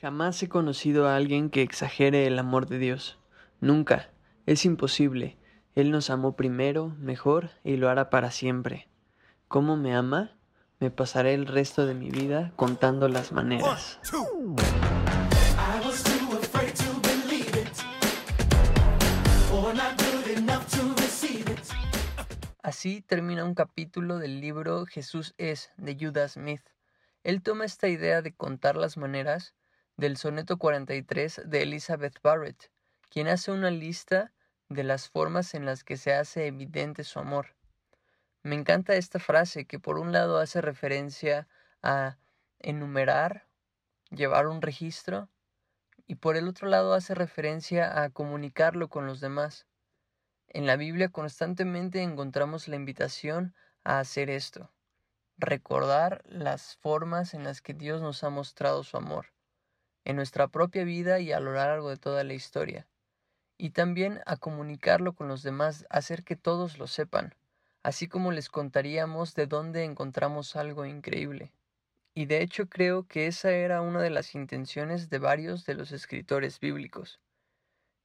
Jamás he conocido a alguien que exagere el amor de Dios. Nunca. Es imposible. Él nos amó primero, mejor, y lo hará para siempre. ¿Cómo me ama? Me pasaré el resto de mi vida contando las maneras. Así termina un capítulo del libro Jesús es de Judas Smith. Él toma esta idea de contar las maneras del soneto 43 de Elizabeth Barrett, quien hace una lista de las formas en las que se hace evidente su amor. Me encanta esta frase que por un lado hace referencia a enumerar, llevar un registro, y por el otro lado hace referencia a comunicarlo con los demás. En la Biblia constantemente encontramos la invitación a hacer esto, recordar las formas en las que Dios nos ha mostrado su amor en nuestra propia vida y a lo largo de toda la historia, y también a comunicarlo con los demás, hacer que todos lo sepan, así como les contaríamos de dónde encontramos algo increíble. Y de hecho creo que esa era una de las intenciones de varios de los escritores bíblicos.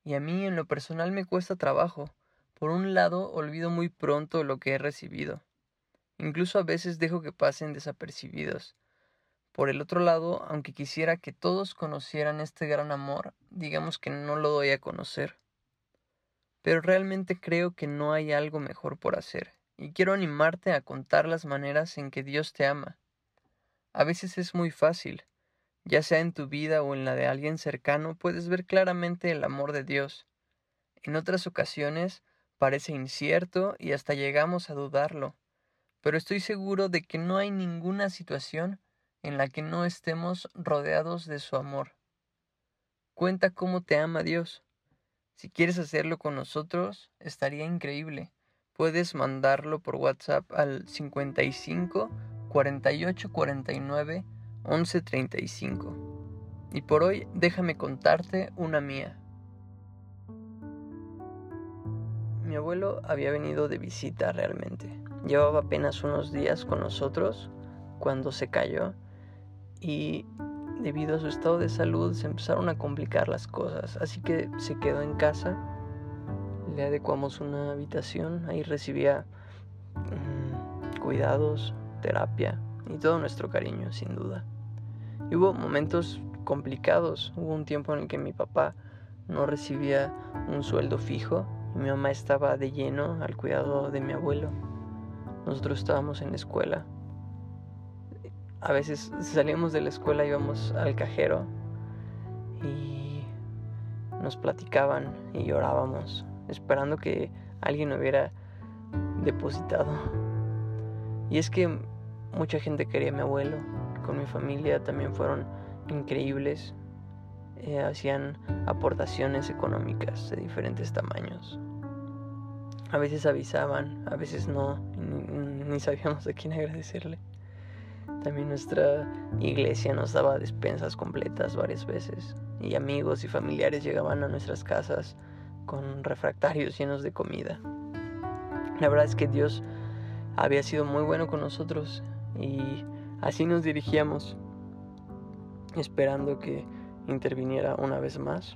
Y a mí en lo personal me cuesta trabajo. Por un lado, olvido muy pronto lo que he recibido. Incluso a veces dejo que pasen desapercibidos, por el otro lado, aunque quisiera que todos conocieran este gran amor, digamos que no lo doy a conocer. Pero realmente creo que no hay algo mejor por hacer, y quiero animarte a contar las maneras en que Dios te ama. A veces es muy fácil, ya sea en tu vida o en la de alguien cercano, puedes ver claramente el amor de Dios. En otras ocasiones parece incierto y hasta llegamos a dudarlo, pero estoy seguro de que no hay ninguna situación en la que no estemos rodeados de su amor. Cuenta cómo te ama Dios. Si quieres hacerlo con nosotros, estaría increíble. Puedes mandarlo por WhatsApp al 55 48 49 11 35. Y por hoy déjame contarte una mía. Mi abuelo había venido de visita realmente. Llevaba apenas unos días con nosotros cuando se cayó y debido a su estado de salud se empezaron a complicar las cosas, así que se quedó en casa, le adecuamos una habitación, ahí recibía mm, cuidados, terapia y todo nuestro cariño, sin duda. Y hubo momentos complicados, hubo un tiempo en el que mi papá no recibía un sueldo fijo y mi mamá estaba de lleno al cuidado de mi abuelo. Nosotros estábamos en la escuela a veces salíamos de la escuela, íbamos al cajero y nos platicaban y llorábamos, esperando que alguien hubiera depositado. Y es que mucha gente quería a mi abuelo, con mi familia también fueron increíbles, eh, hacían aportaciones económicas de diferentes tamaños. A veces avisaban, a veces no, ni sabíamos a quién agradecerle. También nuestra iglesia nos daba despensas completas varias veces y amigos y familiares llegaban a nuestras casas con refractarios llenos de comida. La verdad es que Dios había sido muy bueno con nosotros y así nos dirigíamos esperando que interviniera una vez más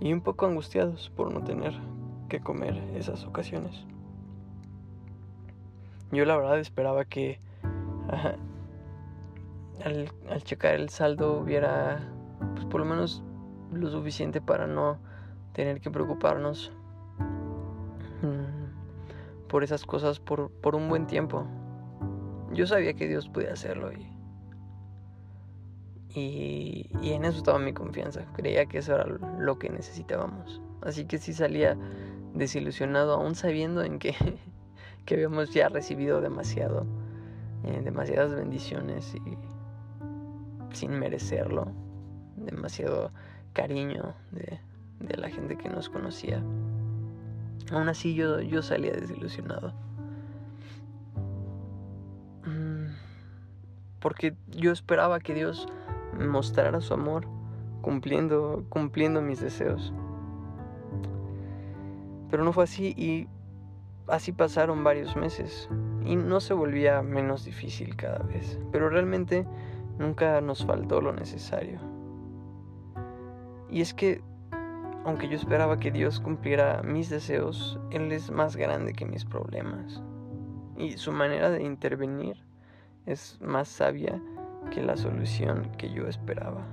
y un poco angustiados por no tener que comer esas ocasiones. Yo la verdad esperaba que al, checar el saldo hubiera pues por lo menos lo suficiente para no tener que preocuparnos mm, por esas cosas por, por un buen tiempo. Yo sabía que Dios podía hacerlo y, y, en eso estaba mi confianza. Creía que eso era lo que necesitábamos. Así que sí salía desilusionado aún sabiendo en que que habíamos ya recibido demasiado, eh, demasiadas bendiciones y sin merecerlo, demasiado cariño de, la gente que nos conocía. Aún así yo, yo salía desilusionado. Mm, porque yo esperaba que Dios mostrara su amor cumpliendo, cumpliendo mis deseos. Pero no fue así y Así pasaron varios meses y no se volvía menos difícil cada vez, pero realmente Nunca nos faltó lo necesario. Y es que, aunque yo esperaba que Dios cumpliera mis deseos, Él es más grande que mis problemas. Y su manera de intervenir es más sabia que la solución que yo esperaba.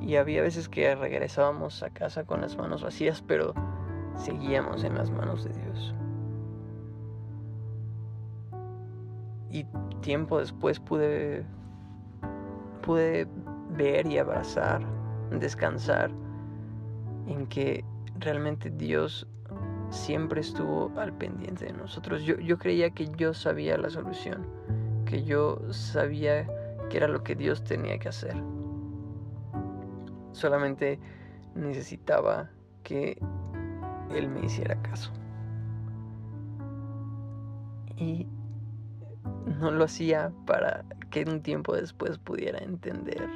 Y había veces que regresábamos a casa con las manos vacías, pero seguíamos en las manos de Dios. Y tiempo después pude pude ver y abrazar, descansar en que realmente Dios siempre estuvo al pendiente de nosotros. Yo, yo creía que yo sabía la solución, que yo sabía que era lo que Dios tenía que hacer. Solamente necesitaba que Él me hiciera caso. Y no lo hacía para que un tiempo después pudiera entender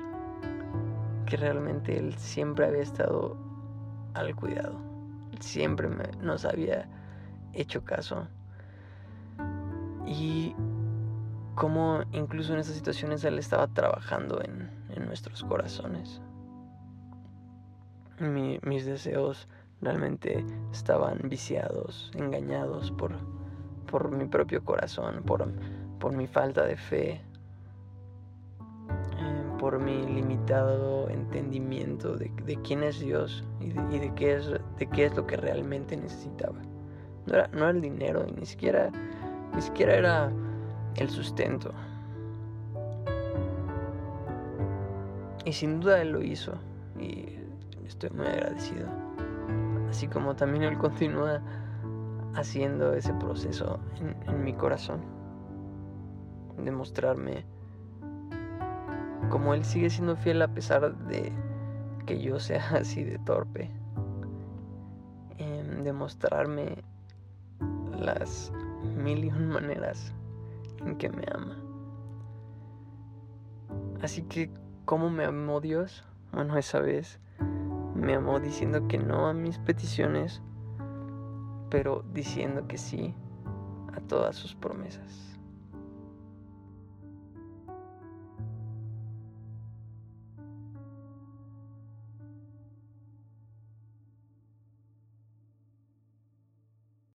que realmente Él siempre había estado al cuidado. Siempre nos había hecho caso. Y como incluso en esas situaciones Él estaba trabajando en, nuestros corazones. mis deseos realmente estaban viciados, engañados por, por mi propio corazón, por, por mi falta de fe, por mi limitado entendimiento de, quién es Dios y, de, qué es, de qué es lo que realmente necesitaba. No era, no era el dinero, y ni siquiera, ni siquiera era el sustento. Y sin duda Él lo hizo y estoy muy agradecido. Así como también Él continúa haciendo ese proceso en, mi corazón. De mostrarme como Él sigue siendo fiel a pesar de que yo sea así de torpe, en demostrarme las mil y maneras en que me ama. Así que, ¿cómo me amó Dios? Bueno, esa vez me amó diciendo que no a mis peticiones, pero diciendo que sí a todas sus promesas.